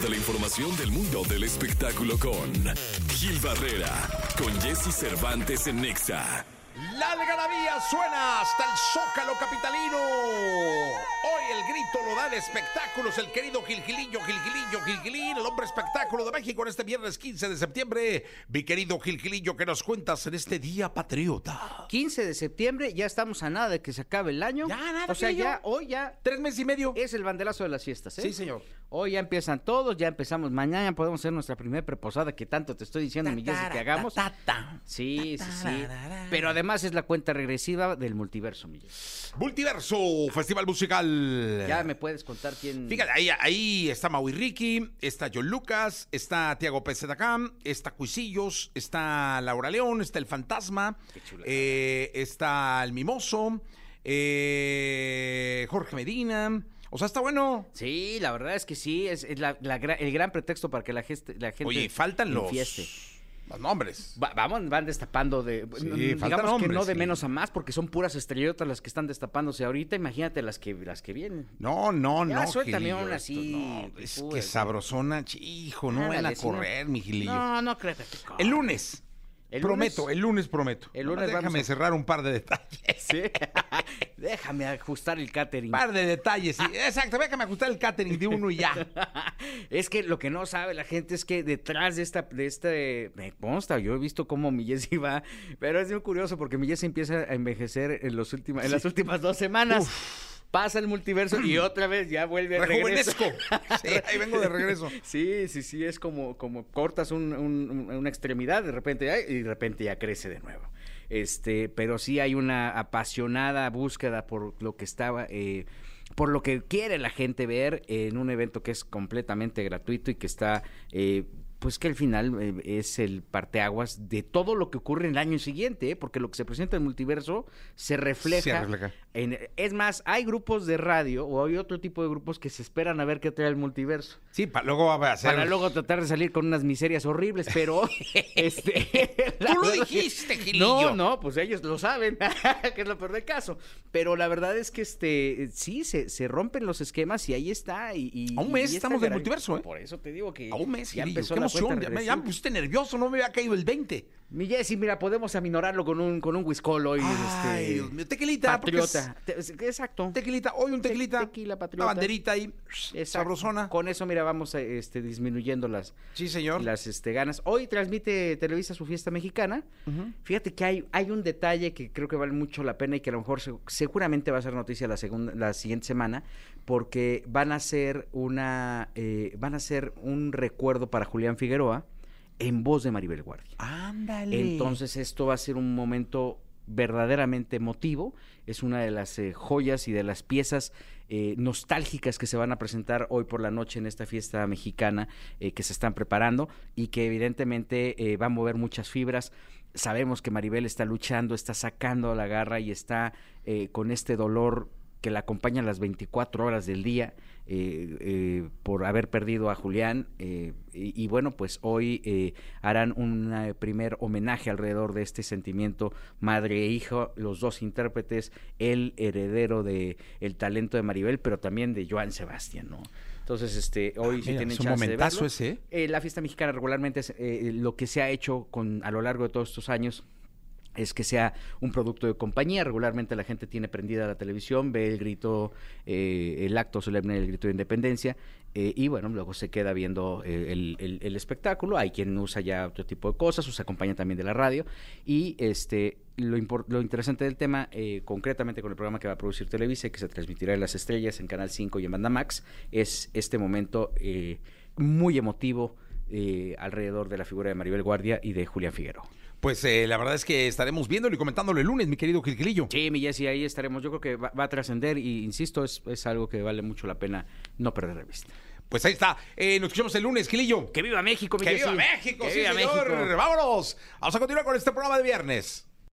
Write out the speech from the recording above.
de la información del mundo del espectáculo con Gil Barrera, con Jesse Cervantes en Nexa. La algarabía suena hasta el zócalo capitalino. Hoy el grito lo da de espectáculos el querido Gilgilillo, Gilgilillo, Gilgilín, el hombre espectáculo de México en este viernes 15 de septiembre. Mi querido Gilgilillo, ¿qué nos cuentas en este día patriota? 15 de septiembre, ya estamos a nada de que se acabe el año. Ya, nada, O sea, ya, hoy ya Tres meses y medio. es el banderazo de las fiestas, ¿eh? Sí, señor. Hoy ya empiezan todos, ya empezamos. Mañana podemos hacer nuestra primera preposada que tanto te estoy diciendo, mi Jessy, que hagamos. Sí, sí, sí. Pero además es la cuenta regresiva del multiverso, mi. Multiverso, Festival Musical. Ya me puedes contar quién. Fíjate, ahí, ahí está Maui Ricky, está John Lucas, está Tiago Pérez Dacam, está Cuisillos, está Laura León, está El Fantasma, eh, está El Mimoso, eh, Jorge Medina. O sea, está bueno. Sí, la verdad es que sí, es, es la- la gra- el gran pretexto para que la, geste- la gente. Oye, faltan los. Los nombres. Va- vamos, van destapando de. Sí, mm, digamos que no de sí. menos a más, porque son puras estrellotas las que están destapándose ahorita. Imagínate las que, las que vienen. No, no, Ya, no. suéltame Gilillo, una así, no, es que sabrosona, hijo, no van a correr, mi Gilillo. No, no creo que El lunes. ¿El prometo, lunes? el lunes prometo. El lunes Déjame a- cerrar un par de detalles. Sí. Déjame ajustar el catering. par de detalles. sí. Exacto, déjame ajustar el catering de uno y ya. Es que lo que no sabe la gente es que detrás de esta, de este, me consta, yo he visto cómo mi Jessy va, pero es muy curioso porque mi Jessy empieza a envejecer en los últimos, en las últimas dos semanas. Pasa el multiverso y otra vez ya vuelve a Rejuvenezco. Sí, ahí vengo de regreso. Sí, sí, sí, es como, como cortas un- un- un- una extremidad, de repente y de repente ya crece de nuevo. Este, pero sí hay una apasionada búsqueda por lo que estaba, eh, por lo que quiere la gente ver en un evento que es completamente gratuito y que está, eh, pues que al final eh, es el parteaguas de todo lo que ocurre en el año siguiente, ¿eh? porque lo que se presenta en el multiverso se refleja, Se refleja. en- es más, hay grupos de radio o hay otro tipo de grupos que se esperan a ver qué trae el multiverso. Sí, pa- luego va a ser. Para luego tratar de salir con unas miserias horribles, pero este Tú lo dijiste, Gilillo. No, no, pues ellos lo saben, que es lo peor del caso. Pero la verdad es que este sí se, se rompen los esquemas y ahí está. Y, y- A un mes y esta estamos del multiverso, ¿eh? Por eso te digo que A un mes, ya Gilillo. empezó la emoción. Ya me, ya me pusiste nervioso, no me había caído el 20. Mi Jessy, mira, podemos aminorarlo con un con un whiskol hoy. Ay, este, Dios mío. Tequilita. es- Patriota. Te- Exacto. Tequilita, hoy un Te- tequilita. tequila, patriota. Una banderita ahí. Exacto. Sabrosona. Con eso, mira, vamos este, disminuyendo las, Sí, señor. las este, ganas. Hoy transmite Televisa su fiesta mexicana. Fíjate que hay, hay un detalle que creo que vale mucho la pena y que a lo mejor se- seguramente va a ser noticia la, segunda, la siguiente semana, porque van a hacer una eh, van a hacer un recuerdo para Julián Figueroa en voz de Maribel Guardia. Ándale. Entonces esto va a ser un momento verdaderamente emotivo. Es una de las eh, joyas y de las piezas eh, nostálgicas que se van a presentar hoy por la noche en esta fiesta mexicana eh, que se están preparando y que evidentemente eh, va a mover muchas fibras. Sabemos que Maribel está luchando, está sacando la garra y está eh, con este dolor que la acompaña las 24 horas del día eh, eh, por haber perdido a Julián. eh, y, y bueno, pues hoy eh, harán un eh, primer homenaje alrededor de este sentimiento madre e hijo, los dos intérpretes, el heredero de el talento de Maribel, pero también de Joan Sebastián, ¿no? Entonces, este, hoy sí mira, tienen es un chance de momentazo verlo. ese, ¿eh? Eh, la fiesta mexicana regularmente es eh, lo que se ha hecho con a lo largo de todos estos años es que sea un producto de compañía. Regularmente la gente tiene prendida la televisión, ve el grito, eh, el acto solemne del grito de independencia, eh, y bueno, luego se queda viendo eh, el, espectáculo. Hay quien usa ya otro tipo de cosas, usa acompaña también de la radio. Y este lo, lo interesante del tema, eh, concretamente con el programa que va a producir Televisa que se transmitirá en Las Estrellas, en Canal 5 y en Banda Max, es este momento muy emotivo eh, alrededor de la figura de Maribel Guardia y de Julián Figueroa. Pues eh, la verdad es que estaremos viéndolo y comentándolo el lunes, mi querido Gilgilillo. Sí, mi Jessy, ahí estaremos. Yo creo que va, va a trascender y, insisto, es, es algo que vale mucho la pena no perder de vista. Pues ahí está. Eh, nos escuchamos el lunes, Gilillo. ¡Que viva México, mi ¡Que viva! México, ¡Que sí, viva señor! México! ¡Vámonos! Vamos a continuar con este programa de viernes.